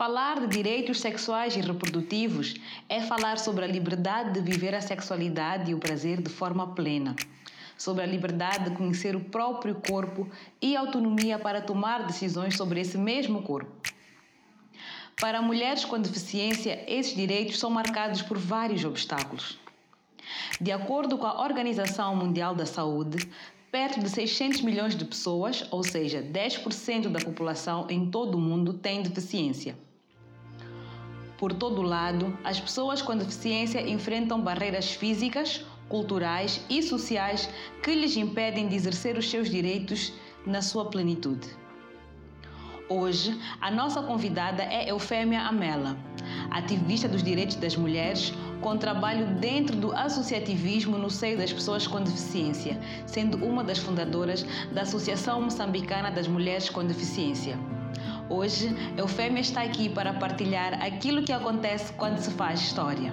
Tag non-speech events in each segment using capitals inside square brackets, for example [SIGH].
Falar de direitos sexuais e reprodutivos é falar sobre a liberdade de viver a sexualidade e o prazer de forma plena, sobre a liberdade de conhecer o próprio corpo e autonomia para tomar decisões sobre esse mesmo corpo. Para mulheres com deficiência, esses direitos são marcados por vários obstáculos. De acordo com a Organização Mundial da Saúde, perto de 600 milhões de pessoas, ou seja, 10% da população em todo o mundo, têm deficiência. Por todo lado, as pessoas com deficiência enfrentam barreiras físicas, culturais e sociais que lhes impedem de exercer os seus direitos na sua plenitude. Hoje, a nossa convidada é Eufêmia Amela, ativista dos direitos das mulheres, com trabalho dentro do associativismo no seio das pessoas com deficiência, sendo uma das fundadoras da Associação Moçambicana das Mulheres com Deficiência. Hoje, Eufêmia está aqui para partilhar aquilo que acontece quando se faz história.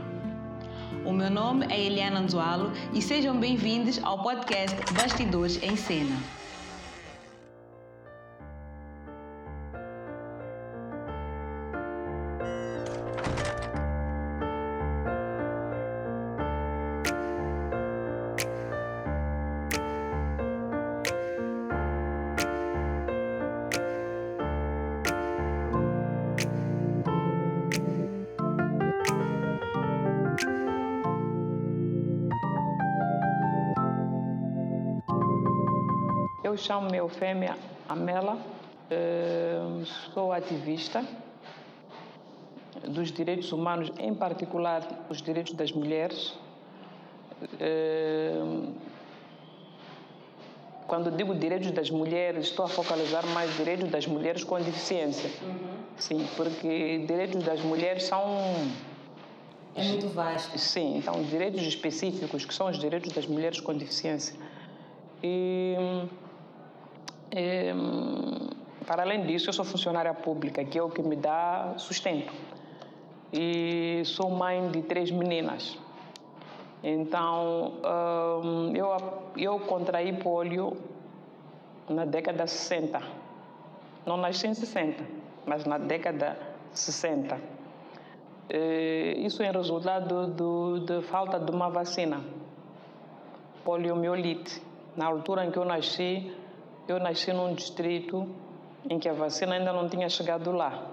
O meu nome é Eliana Anzualo e sejam bem-vindos ao podcast Bastidores em Cena. Eu chamo-me Eufêmia Amela, eh, sou ativista dos direitos humanos, em particular os direitos das mulheres. Eh, quando digo direitos das mulheres, estou a focalizar mais direitos das mulheres com deficiência. Uhum. Sim, porque direitos das mulheres são É muito vasto. Sim, então direitos específicos que são os direitos das mulheres com deficiência. E, e, para além disso, eu sou funcionária pública, que é o que me dá sustento. E sou mãe de três meninas. Então, eu, eu contraí polio na década de 60. Não nasci em 60, mas na década de 60. Eh, Isso é resultado do, de falta de uma vacina, poliomielite. Na altura em que eu nasci, eu nasci num distrito em que a vacina ainda não tinha chegado lá.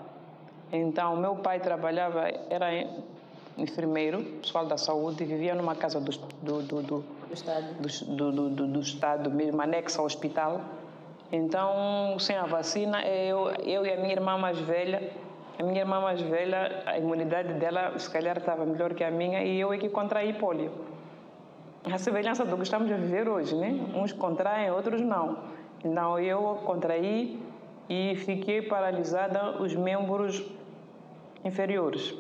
Então, meu pai trabalhava, era enfermeiro, pessoal da saúde, vivia numa casa do, do, do, do, Do Estado. do, do, do, do Estado, mesmo anexa ao hospital. Então, sem a vacina, eu, eu e a minha irmã mais velha, a minha irmã mais velha, a imunidade dela, se calhar, estava melhor que a minha e eu é que contraí pólio. A semelhança do que estamos a viver hoje, né? Uns contraem, outros não. Então, eu contraí e fiquei paralisada os membros inferiores.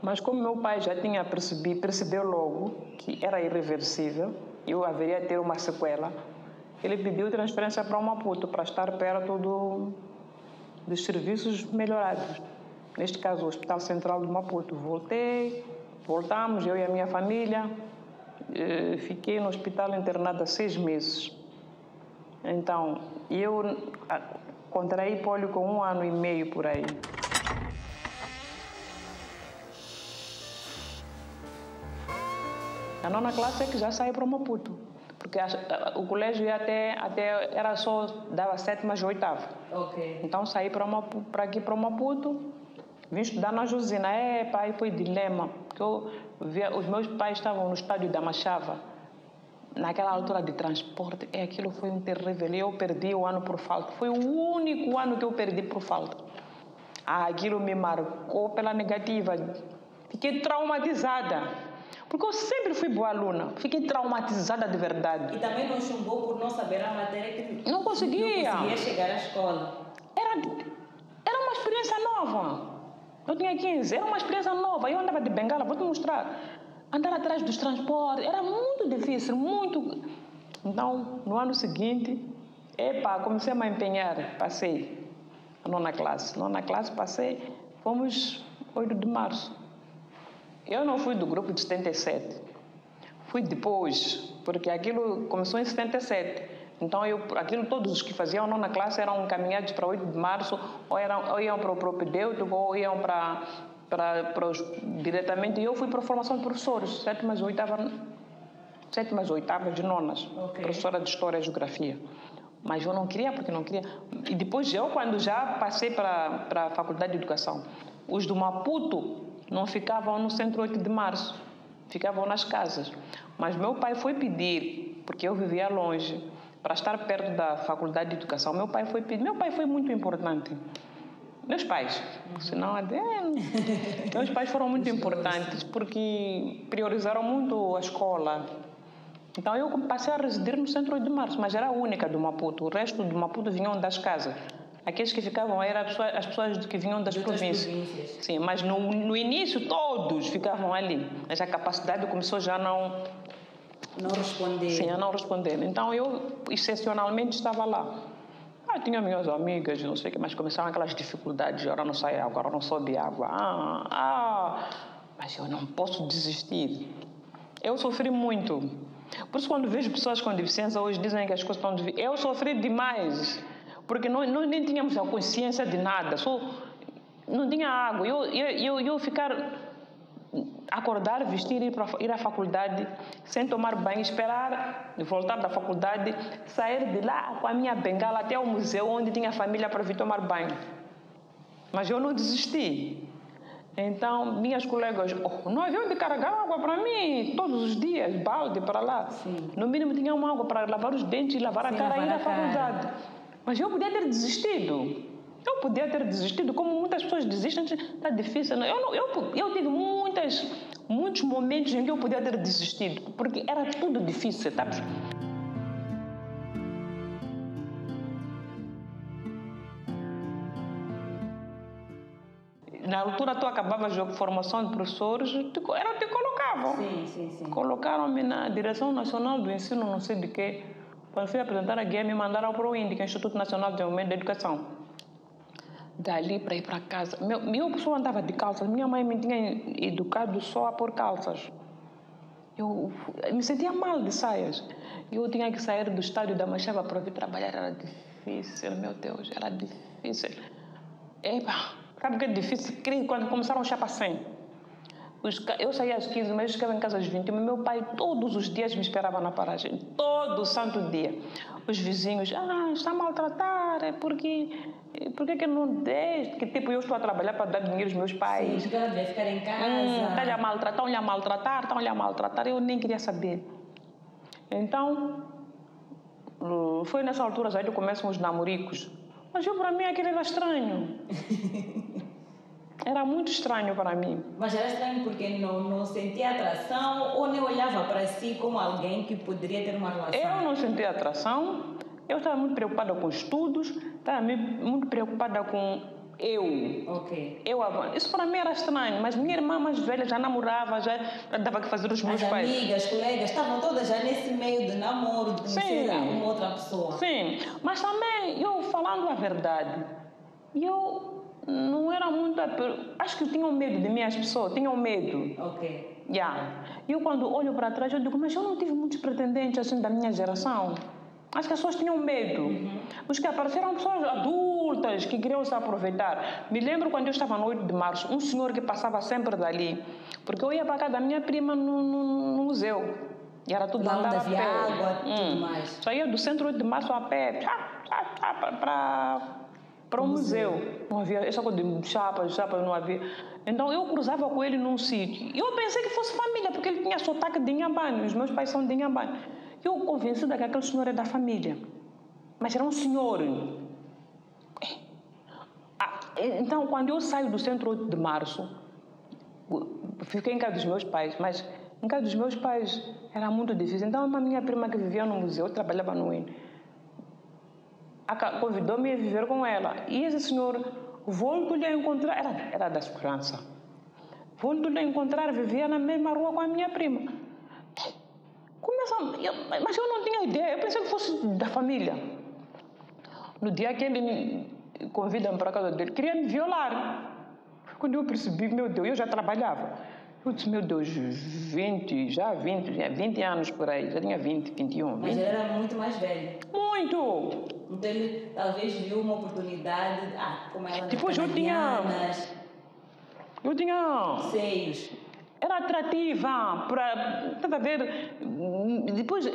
Mas como meu pai já tinha percebido, percebeu logo que era irreversível, eu haveria ter uma sequela, ele pediu transferência para Maputo para estar perto do, dos serviços melhorados. Neste caso, o Hospital Central do Maputo. Voltei, voltamos, eu e a minha família. Eh, Fiquei no hospital internada seis meses. Então, eu contraí pólio com um ano e meio por aí. A nona classe é que já saí para o Maputo. Porque o colégio ia até, até era só, dava sétima e oitava. Ok. Então saí para para aqui para o Maputo, vim estudar na Josina. É, pai, foi dilema. Porque eu via, os meus pais estavam no estádio da Machava. Naquela altura de transporte, é, aquilo foi um terrível. Eu perdi o ano por falta. Foi o único ano que eu perdi por falta. Ah, aquilo me marcou pela negativa. Fiquei traumatizada. Porque eu sempre fui boa aluna. Fiquei traumatizada de verdade. E também não chumbou por não saber a matéria que Não conseguia. não conseguia chegar à escola. Era, era uma experiência nova. Eu tinha 15, era uma experiência nova. Eu andava de bengala, vou te mostrar. Andar atrás dos transportes era muito difícil, muito. Então, no ano seguinte, epa, comecei a me empenhar. Passei a nona classe. Nona classe, passei, fomos 8 de março. Eu não fui do grupo de 77. Fui depois, porque aquilo começou em 77. Então, eu, aquilo, todos os que faziam nona classe eram encaminhados para 8 de março, ou, eram, ou iam para o propedêutico, ou iam para, para, para os, diretamente. E eu fui para a formação de professores, sétimas, oitavas, sétimas, oitavas de nonas, okay. professora de História e Geografia. Mas eu não queria, porque não queria. E depois eu, quando já passei para, para a Faculdade de Educação, os do Maputo não ficavam no centro 8 de março, ficavam nas casas. Mas meu pai foi pedir, porque eu vivia longe, para estar perto da faculdade de educação. Meu pai foi meu pai foi muito importante. Meus pais, senão até meus [LAUGHS] pais foram muito importantes porque priorizaram muito a escola. Então eu passei a residir no centro de março, mas era a única do Maputo. O resto do Maputo vinham das casas. Aqueles que ficavam eram as pessoas que vinham das províncias. províncias. Sim, mas no, no início todos ficavam ali. Mas a capacidade começou já não não responder. Sim, a não responder. Então eu, excepcionalmente, estava lá. Ah, tinha minhas amigas, não sei o que, mas começaram aquelas dificuldades. Agora não sai água, agora não sobe água. Ah, ah, mas eu não posso desistir. Eu sofri muito. Por isso, quando vejo pessoas com deficiência hoje dizem que as coisas estão eu sofri demais. Porque nós, nós nem tínhamos a consciência de nada. Só não tinha água. Eu, eu, eu, eu ficar acordar, vestir, ir, para, ir à faculdade, sem tomar banho, esperar voltar da faculdade, sair de lá com a minha bengala até o museu onde tinha família para vir tomar banho. Mas eu não desisti. Então, minhas colegas, oh, não havia onde carregar água para mim todos os dias, balde para lá. Sim. No mínimo, tinha uma água para lavar os dentes e lavar Sim, a cara e ir à faculdade. Mas eu podia ter desistido. Eu podia ter desistido, como muitas pessoas desistem, está difícil. Eu, não, eu, eu tive muitas, muitos momentos em que eu podia ter desistido, porque era tudo difícil, sabe? na altura tu acabavas a formação de professores, te, era, te colocavam. Sim, sim, sim. Colocaram-me na Direção Nacional do Ensino, não sei de quê. Quando fui apresentar a guia, me mandaram para o INDIC, Instituto Nacional de Desenvolvimento da Educação dali para ir para casa. Meu, meu pessoa andava de calças. Minha mãe me tinha educado só a pôr calças. Eu me sentia mal de saias. Eu tinha que sair do estádio da Machava para vir trabalhar. Era difícil, meu Deus, era difícil. Epa, sabe o que é difícil? Quando começaram a chapa 100. Eu saía às 15, mas eu ficava em casa às 21. Meu pai todos os dias me esperava na paragem, todo santo dia. Os vizinhos, ah, está a maltratar, é porque, por que não deixa? Que tipo, eu estou a trabalhar para dar dinheiro aos meus pais. Sim, ela deve ficar em casa. Hum, está a maltratar, estão-lhe a maltratar, estão-lhe a maltratar. Eu nem queria saber. Então, foi nessa altura já que começam os namoricos. Mas eu, para mim, aquilo era estranho. [LAUGHS] Era muito estranho para mim. Mas era estranho porque não, não sentia atração ou nem olhava para si como alguém que poderia ter uma relação? Eu não sentia atração. Eu estava muito preocupada com estudos, estava muito preocupada com eu. Ok. Eu, isso para mim era estranho, mas minha irmã mais velha já namorava, já dava que fazer os meus As pais. amigas, colegas, estavam todas já nesse meio de namoro, de conhecer uma outra pessoa. Sim, mas também eu falando a verdade, eu não era muito. Acho que tinham medo de mim, as pessoas, tinham medo. Ok. Yeah. Eu, quando olho para trás, eu digo, mas eu não tive muitos pretendentes assim da minha geração. Acho que as pessoas tinham medo. Uhum. Os que apareceram pessoas adultas que queriam se aproveitar. Me lembro quando eu estava no 8 de março, um senhor que passava sempre dali. Porque eu ia para casa da minha prima no, no, no museu. E era tudo andar a pé. água, hum. tudo mais. Saía do centro 8 de março a pé, para para o museu. museu. Não havia essa coisa de chapas, chapas não havia. Então eu cruzava com ele num sítio. E eu pensei que fosse família, porque ele tinha sotaque de Inhambane. Os meus pais são de Inhambane. Eu convencida que aquele senhor é da família. Mas era um senhor. Ah, então, quando eu saio do centro 8 de março, fiquei em casa dos meus pais, mas em casa dos meus pais era muito difícil. Então, uma minha prima que vivia no museu, eu trabalhava no INE convidou-me a viver com ela. E esse senhor, volto-lhe a encontrar, era, era da segurança. Volto-lhe a encontrar, vivia na mesma rua com a minha prima. Começa, eu, mas eu não tinha ideia, eu pensei que fosse da família. No dia que ele me convida para a casa dele, queria me violar. Quando eu percebi, meu Deus, eu já trabalhava. Putz, meu Deus, 20, já 20, já 20 anos por aí, já tinha 20, 21. Mas 20. ele era muito mais velho. Muito! Então ele talvez viu uma oportunidade, ah, como ela Depois eu tinha- Eu tinha. seios. Era atrativa, para. Estás a ver? Depois.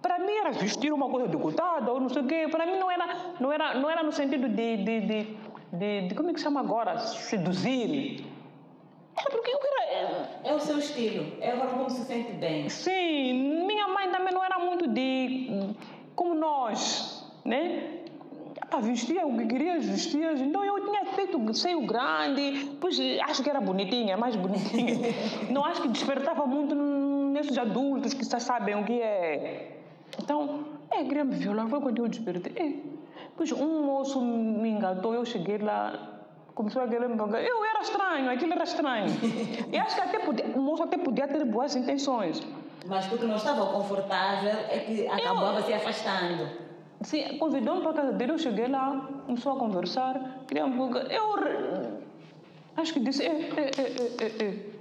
Para mim era vestir uma coisa decotada ou não sei o quê. Para mim não era, não era, não era no sentido de, de, de, de, de- Como é que chama agora? Seduzir. Era porque eu era. É o seu estilo, é como se sente bem. Sim, minha mãe também não era muito de. como nós, né? Para vestir o que queria vestir. Então eu tinha feito seio grande, pois acho que era bonitinha, mais bonitinha. [LAUGHS] não acho que despertava muito nesses adultos que já sabem o que é. Então, é, queria me violar, foi quando eu despertei. É. Pois um moço me engatou, eu cheguei lá, começou a querer me pegar. Eu era estranho, aquilo era estranho. [LAUGHS] e acho que até podia, o moço até podia ter boas intenções. Mas porque não estava confortável, é que acabava se afastando. Sim, convidou-me para a casa dele, eu cheguei lá, começou a conversar, queria um pouco. Eu acho que disse, é, é, é.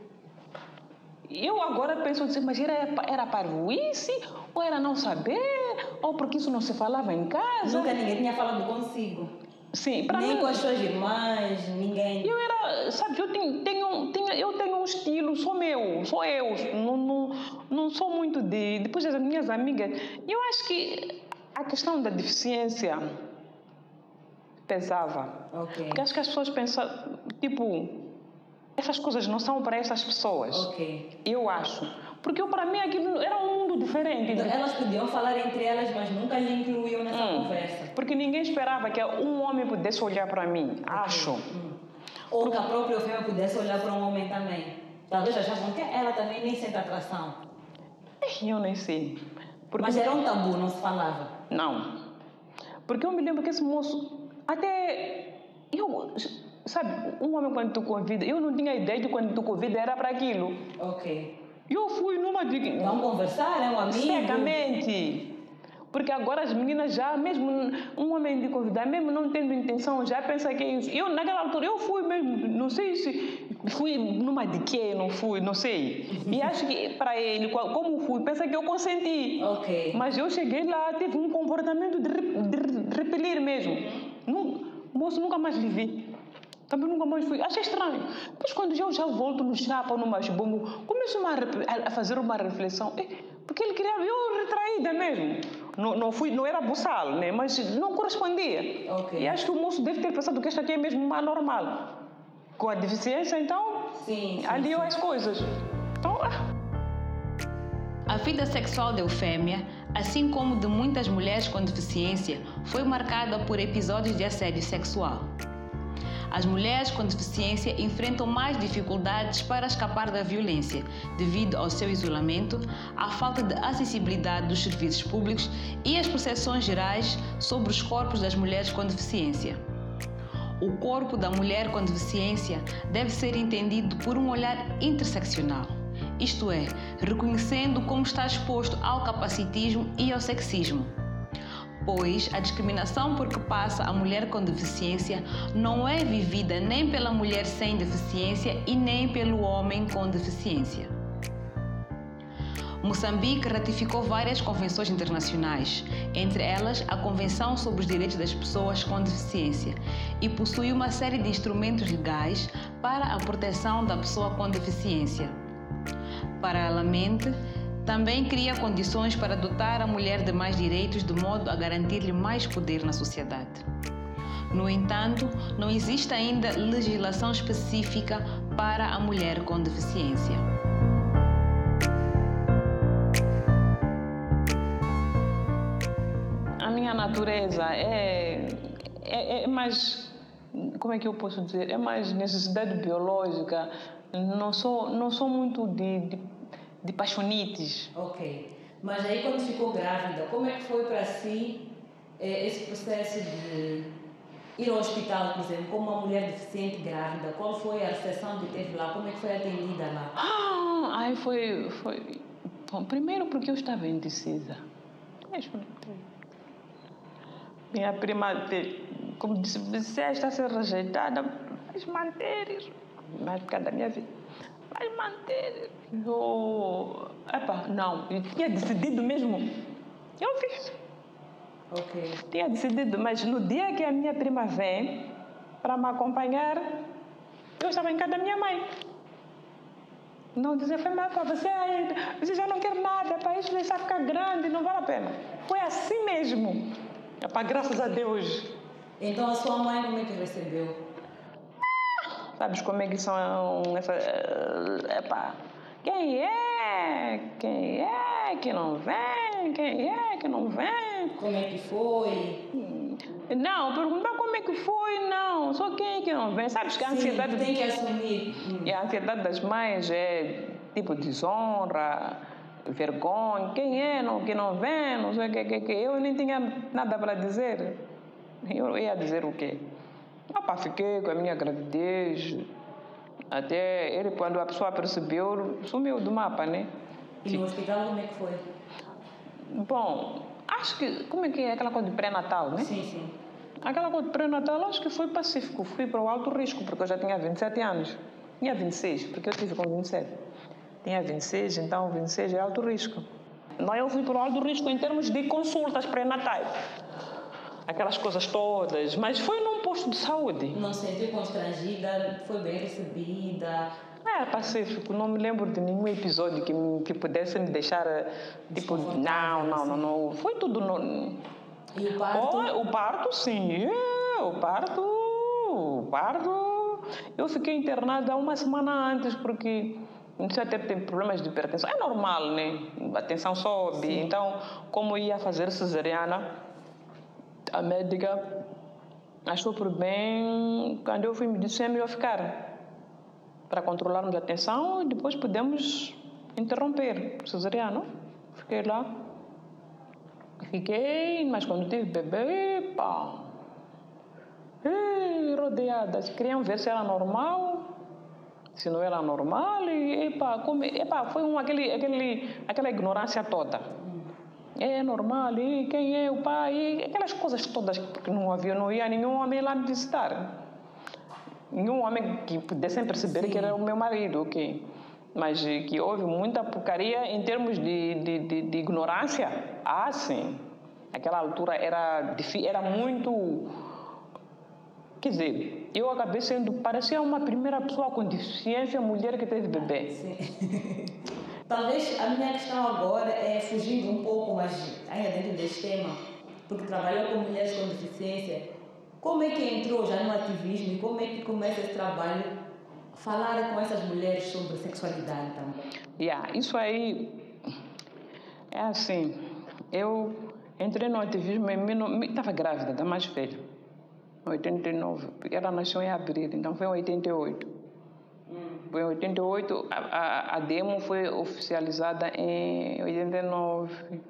Eu agora penso assim, mas era, era parvoíce? Ou era não saber? Ou porque isso não se falava em casa? Nunca ninguém tinha falado consigo. Sim, para Nem mim. com as suas irmãs, ninguém. Eu era, sabe, eu tenho, tenho, tenho, eu tenho um estilo, sou meu, sou eu, não, não, não sou muito de. Depois das minhas amigas, eu acho que a questão da deficiência pesava. Ok. Porque acho que as pessoas pensam, tipo, essas coisas não são para essas pessoas. Ok. Eu acho. Porque para mim aquilo era um mundo diferente. Então, elas podiam falar entre elas, mas nunca lhe incluíam nessa Hum. conversa. Porque ninguém esperava que um homem pudesse olhar para mim, acho. Hum. Ou que a própria fêmea pudesse olhar para um homem também. Talvez achavam que ela também nem sente atração. Eu nem sei. Porque Mas era um tabu, não se falava. Não. Porque eu me lembro que esse moço, até. Eu, sabe, um homem quando tu convida, eu não tinha ideia de quando tu convida era para aquilo. Ok. Eu fui numa de. Vamos conversar, é um amigo. Cegamente. Porque agora as meninas já, mesmo um homem de convidar, mesmo não tendo intenção, já pensa que é isso. Eu, naquela altura, eu fui mesmo, não sei se fui numa de quê, não fui, não sei. E acho que para ele, como fui, pensa que eu consenti. Mas eu cheguei lá, teve um comportamento de, de re- repelir mesmo. Nu- moço, nunca mais lhe vi. Também nunca mais fui. Achei estranho. Mas quando eu já volto no chapa ou no machibombo, começo uma a fazer uma reflexão. Eh, Porque ele queria eu retraída mesmo. Não, não, fui, não era buçal, né? mas não correspondia. Ok. E acho que o moço deve ter pensado que esta aqui é mesmo uma normal. Com a deficiência, então, Sim, sim, aliou sim. as coisas. Então, ah, A vida sexual da Eufêmia, assim como de muitas mulheres com deficiência, foi marcada por episódios de assédio sexual. As mulheres com deficiência enfrentam mais dificuldades para escapar da violência, devido ao seu isolamento, à falta de acessibilidade dos serviços públicos e às percepções gerais sobre os corpos das mulheres com deficiência. O corpo da mulher com deficiência deve ser entendido por um olhar interseccional, isto é, reconhecendo como está exposto ao capacitismo e ao sexismo. Pois a discriminação por que passa a mulher com deficiência não é vivida nem pela mulher sem deficiência e nem pelo homem com deficiência. Moçambique ratificou várias convenções internacionais, entre elas a Convenção sobre os Direitos das Pessoas com Deficiência, e possui uma série de instrumentos legais para a proteção da pessoa com deficiência. Paralelamente, também cria condições para dotar a mulher de mais direitos de modo a garantir-lhe mais poder na sociedade. No entanto, não existe ainda legislação específica para a mulher com deficiência. A minha natureza é, é, é mais, como é que eu posso dizer, é mais necessidade biológica. Não sou, não sou muito de, de, de paixonites. Ok. Mas aí quando ficou grávida, como é que foi para si eh, esse processo de ir ao hospital, por exemplo, como uma mulher deficiente grávida? Qual foi a recepção que teve lá? Como é que foi atendida lá? Ah, aí foi, foi. Bom, primeiro porque eu estava indecisa. Mesmo. Minha prima, como disse, está a ser rejeitada, mas manter isso. Mais por causa da minha vida. Vai manter. Eu, epa, não, eu tinha decidido mesmo. Eu fiz. Ok. Tinha decidido, mas no dia que a minha prima vem para me acompanhar, eu estava em casa da minha mãe. Não dizer, foi mal para você, você já não quer nada, para isso deixar ficar grande, não vale a pena. Foi assim mesmo. Epá, graças a Deus. Então a sua mãe como é que recebeu? Sabes como é que são essa. eh, Epá, quem é? Quem é que não vem? Quem é que não vem? Como é que foi? Não, perguntar como é que foi, não. Só quem é que não vem? Sabes que a ansiedade. Sim, tem que assumir. E a ansiedade das mães é tipo desonra, vergonha. Quem é não, que não vem? Não sei o que, que, que. Eu nem tinha nada para dizer. Eu ia dizer o quê? Opa, fiquei com a minha gravidez. Até ele, quando a pessoa percebeu, sumiu do mapa, né? E no hospital como é que foi? Bom, acho que. Como é que é aquela coisa de pré-natal, né? Sim, sim. Aquela coisa de pré-natal, acho que foi pacífico. Fui para o alto risco, porque eu já tinha 27 anos. Tinha 26, porque eu tive com 27. Tinha 26, então 26 é alto risco. Não, eu fui para o alto risco em termos de consultas pré-natais. Aquelas coisas todas. Mas foi posto de saúde. Não se sentiu constrangida? Foi bem recebida? Era pacífico, não me lembro de nenhum episódio que, me, que pudesse me deixar, eh, tipo, não, não, não, não. Foi tudo. No, E o parto? Oh, o parto, sim. É, o parto. O parto. Eu fiquei internada uma semana antes porque comecei a ter, ter problemas de hipertensão. É normal, né? A tensão sobe. Então, como ia fazer cesariana, a médica achou por bem, quando eu fui, me disse: é melhor ficar para controlarmos a tensão e depois podemos interromper cesariana. Fiquei lá. Fiquei, mas quando tive bebê, pá, Ei, rodeadas, queriam ver se era normal, se não era normal, e epa, como, epa, foi um, aquele, aquele, aquela ignorância toda. É normal, e quem é o pai, e aquelas coisas todas, porque não havia, não ia nenhum homem lá me visitar. Nenhum homem que pudessem perceber que era o meu marido, ok? Mas eh, que houve muita porcaria em termos de, de, de, de ignorância. Ah, sim. Aquela altura era, era muito Quer dizer, eu acabei sendo, parecia uma primeira pessoa com deficiência mulher que teve bebê. Sim. [LAUGHS] Talvez a minha questão agora é fugindo um pouco, mas ainda dentro deste tema, porque trabalhou com mulheres com deficiência. Como é que entrou já no ativismo e como é que começa esse trabalho? Falar com essas mulheres sobre sexualidade também. Yeah, isso aí é assim. Eu entrei no ativismo em estava grávida da mais velha, em 89, porque ela nasceu em abril, então foi em 88. Foi em 88, a, a, a demo foi oficializada em 89.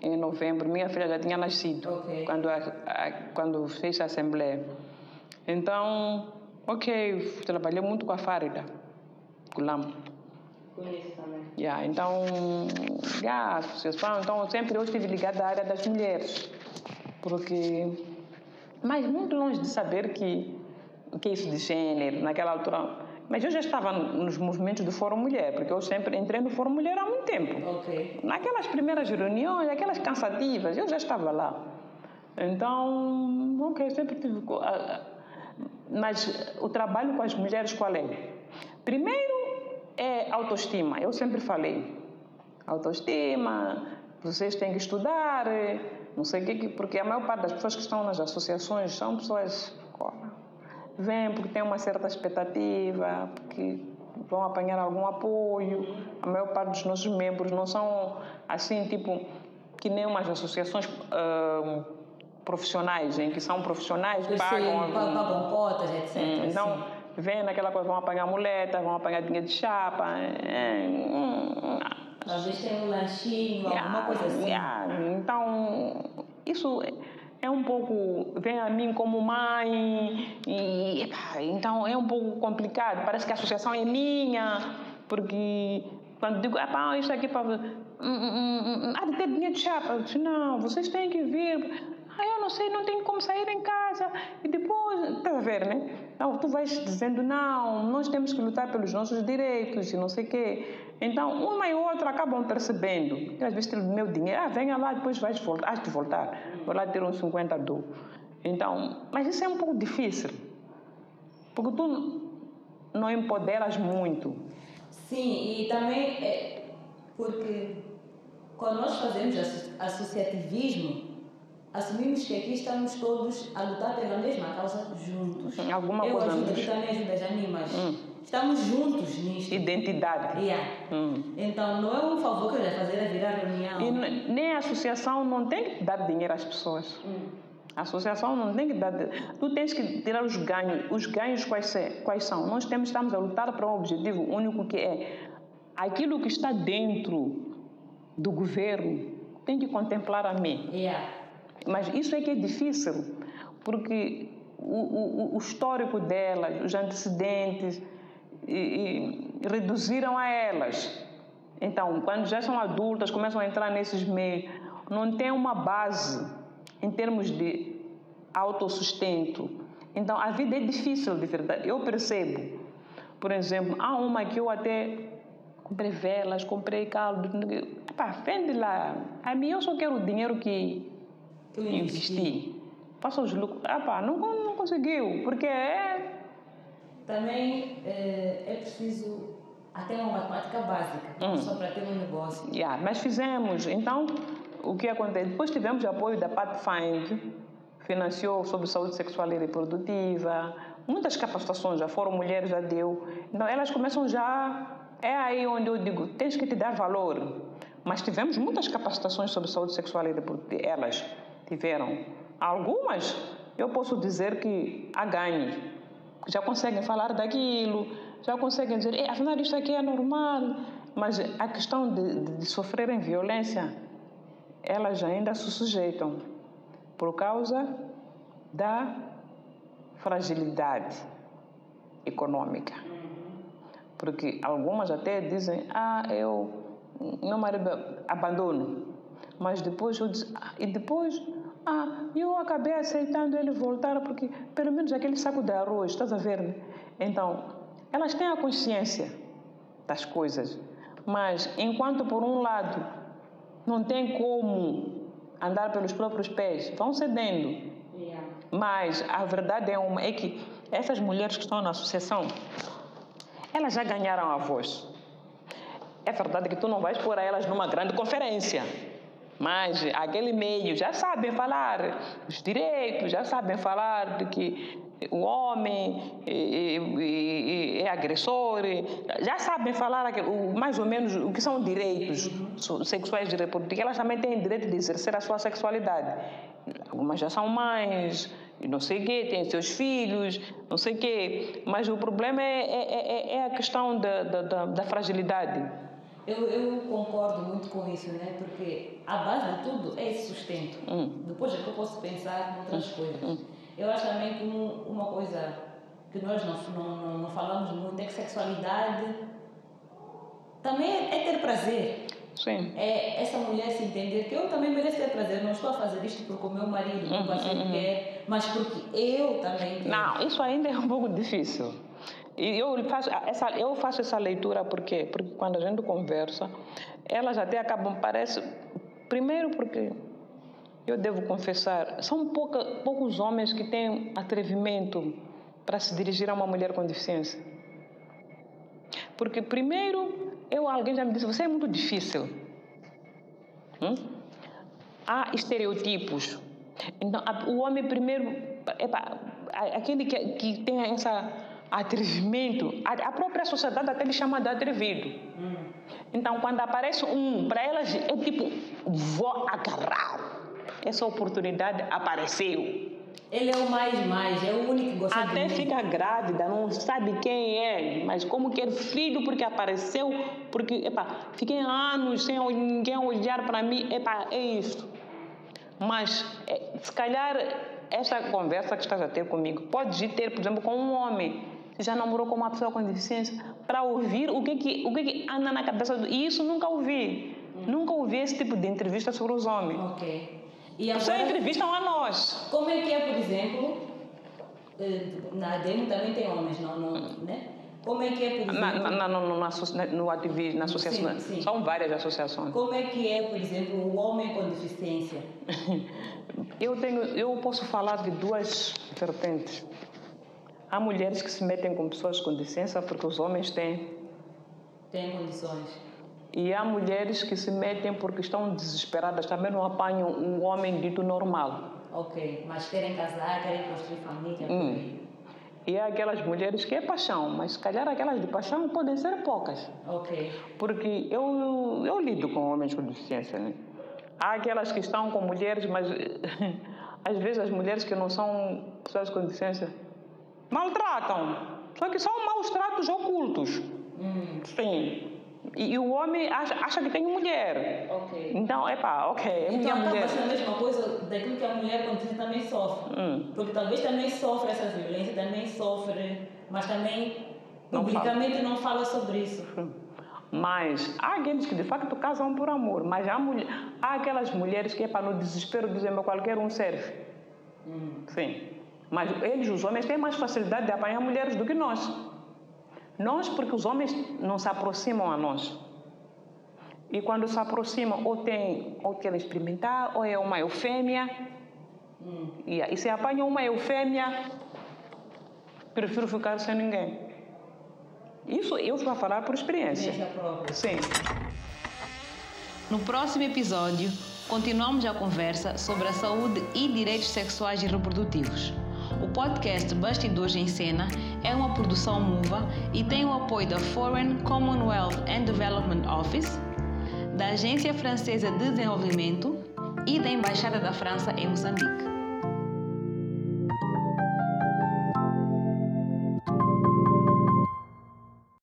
Em novembro, minha filha já tinha nascido Ok. quando, a, a, quando fez a assembleia. Então, ok, trabalhei muito com a Farida, Gulam. Conheço também. Yeah, então, yeah, associação, então sempre eu estive ligada à área das mulheres, porque, mas muito longe de saber que o que é isso de gênero naquela altura. Mas eu já estava nos movimentos do Fórum Mulher, porque eu sempre entrei no Fórum Mulher há muito tempo. Ok. Naquelas primeiras reuniões, aquelas cansativas, eu já estava lá. Então, ok, sempre tive. Mas o trabalho com as mulheres qual é? Primeiro é autoestima, eu sempre falei. Autoestima, vocês têm que estudar, eh, não sei o que- porque a maior parte das pessoas que estão nas associações são pessoas. Vêm porque têm uma certa expectativa, porque vão apanhar algum apoio. A maior parte dos nossos membros não são assim, tipo, que nem umas associações ah, profissionais, em que são profissionais, Eu sei, pagam. pa- pagam cotas, etc. Hum, Então, sim. vem naquela coisa, vão apanhar muleta, vão apanhar dinheiro de chapa. é, hum, Talvez tenha um lanchinho, alguma coisa assim. yeah. Então, isso é um pouco. vem a mim como mãe, e epá, então é um pouco complicado. Parece que a associação é minha, porque quando digo, epá, isso aqui para. Hum, hum, hum, há de ter dinheiro de chapa. Eu disse, não, vocês têm que vir. Ah, eu não sei, não tenho como sair em casa. E depois, estás a ver, né? Não, tu vais dizendo, não, nós temos que lutar pelos nossos direitos e não sei o quê. Então, uma e outra acabam percebendo. Às vezes, meu dinheiro, ah, venha lá, depois vais voltar, has de voltar. Vou lá ter uns 50 do. Então, mas isso é um pouco difícil. Porque tu não empoderas muito. Sim, e também é porque quando nós fazemos associativismo, assumimos que aqui estamos todos a lutar pela mesma causa juntos. Alguma Eu coisa ajudo, tu também ajudas a mim, mas Hum. estamos juntos nisto. Identidade. Yeah. Hum. Então não é um favor que eu ia fazer a virar reunião. E nem a associação não tem que dar dinheiro às pessoas. A associação não tem que dar. Tu tens que tirar os ganhos. Os ganhos quais, se- quais são? Nós temos, estamos a lutar para um objetivo único que é aquilo que está dentro do governo tem que contemplar a mim. Yeah. Mas isso é que é difícil, porque o, o- o histórico delas, os antecedentes, e- e reduziram a elas. Então, quando já são adultas, começam a entrar nesses meios, não tem uma base em termos de autossustento. Então, a vida é difícil de verdade. Eu percebo. Por exemplo, há uma que eu até comprei velas, comprei caldo. Epá, vende lá. A mim, eu só quero o dinheiro que Eu investi. Passa os lucros. Ah, pá, não, não conseguiu, porque é. Também eh, é preciso até uma matemática básica, Hum. só para ter um negócio. Yeah, mas fizemos. Então, o que acontece? Depois tivemos apoio da Pathfind, financiou sobre saúde sexual e reprodutiva. Muitas capacitações, já foram mulheres, já deu. Então, elas começam já. É aí onde eu digo: tens que te dar valor. Mas tivemos muitas capacitações sobre saúde sexual e reprodutiva. Elas tiveram. Algumas, eu posso dizer que há ganhos. Já conseguem falar daquilo, já conseguem dizer, "Eh, afinal, isto aqui é normal. Mas a questão de, de, de sofrerem violência, elas ainda se sujeitam por causa da fragilidade econômica. Porque algumas até dizem, ah, eu, meu marido abandono. Mas depois eu disse, ah, e depois, ah, eu acabei aceitando ele voltar porque pelo menos aquele saco de arroz, estás a ver? Então, elas têm a consciência das coisas, mas enquanto por um lado não tem como andar pelos próprios pés, vão cedendo. Yeah. Mas a verdade é uma é que essas mulheres que estão na associação, elas já ganharam a voz. É verdade que tu não vais pôr elas numa grande conferência, mas aquele meio já sabem falar os direitos, já sabem falar de que o homem é, é- é- agressor, já sabem falar mais ou menos o que são direitos sexuais e reprodutivos. Elas também têm direito de exercer a sua sexualidade. Algumas já são mães, não sei o quê, têm seus filhos, não sei o quê. Mas o problema é, é- é- é a questão da- da- da fragilidade. Eu, eu concordo muito com isso, né? Porque a base de tudo é esse sustento. Hum. Depois é que eu posso pensar em outras coisas. Eu acho também que um- uma coisa que nós não, não, não, falamos muito é que sexualidade também é, é ter prazer. Sim. É essa mulher se entender que eu também mereço ter prazer. Não estou a fazer isto porque o meu marido, o meu quer, mas porque eu também quero. Não, isso ainda é um pouco difícil. E eu faço essa, eu faço essa leitura porque, porque quando a gente conversa, elas até acabam, parece. Primeiro, porque eu devo confessar, são pouca, poucos homens que têm atrevimento para se dirigir a uma mulher com deficiência. Porque, primeiro, eu, alguém já me disse: você é muito difícil. Hum? Há estereotipos. Então, o homem primeiro, epa, aquele que, que tem essa atrevimento, a, própria sociedade até lhe chama de atrevido. Então, quando aparece um, para elas é tipo, vou agarrar. Essa oportunidade apareceu. Ele é o mais mais, é o único que gosta Até fica grávida, não sabe quem é, mas como quer filho porque apareceu, porque, epa, fiquei anos sem ninguém olhar para mim, epa, é isso. Mas, é, se calhar, esta conversa que estás a ter comigo, podes ir ter, por exemplo, com um homem já namorou com uma pessoa com deficiência, para ouvir o que, que, o que, que anda na cabeça do... E isso nunca ouvi. Nunca ouvi esse tipo de entrevista sobre os homens. Ok. E Só agora, entrevistam a nós. como é que é, por exemplo, na ADM também tem homens, não, não né? Como é que é, por exemplo... Na, na, na, no, no ativismo, na associação, sim, sim. são várias associações. Como é que é, por exemplo, o homem com deficiência? [LAUGHS] eu, tenho, eu posso falar de duas vertentes. Há mulheres que se metem com pessoas com deficiência porque os homens têm... Têm condições. E há mulheres que se metem porque estão desesperadas, também não apanham um homem dito normal. Ok, mas querem casar, querem construir família. Hum. E há aquelas mulheres que é paixão, mas se calhar aquelas de paixão podem ser poucas. Ok. Porque eu, eu lido com homens com deficiência, né? Há aquelas que estão com mulheres, mas [LAUGHS] às vezes as mulheres que não são pessoas com deficiência maltratam. Só que são maus tratos ocultos. Hum. Sim. E, e, o homem acha, acha que tem mulher. Ok. Então, é pá, ok, é então, minha acaba mulher. sendo a mesma coisa daquilo que a mulher quando também sofre. Hum. Porque talvez também sofre essa violência, também sofre, mas também não publicamente fala. não fala sobre isso. Mas há aqueles que de facto casam por amor, mas há, mulher, há aquelas mulheres que é para no desespero dizem qualquer um serve. Hum. Sim. Mas eles, os homens, têm mais facilidade de apanhar mulheres do que nós. Nós, porque os homens não se aproximam a nós. E quando se aproximam, ou tem, ou querem experimentar, ou é uma eufêmia. Hum. E, se apanha uma eufêmia, prefiro ficar sem ninguém. Isso eu vou falar por experiência. Sim. No próximo episódio, continuamos a conversa sobre a saúde e direitos sexuais e reprodutivos. O podcast Bastidores em Cena é uma produção MUVA e tem o apoio da Foreign Commonwealth and Development Office, da Agência Francesa de Desenvolvimento e da Embaixada da França em Moçambique.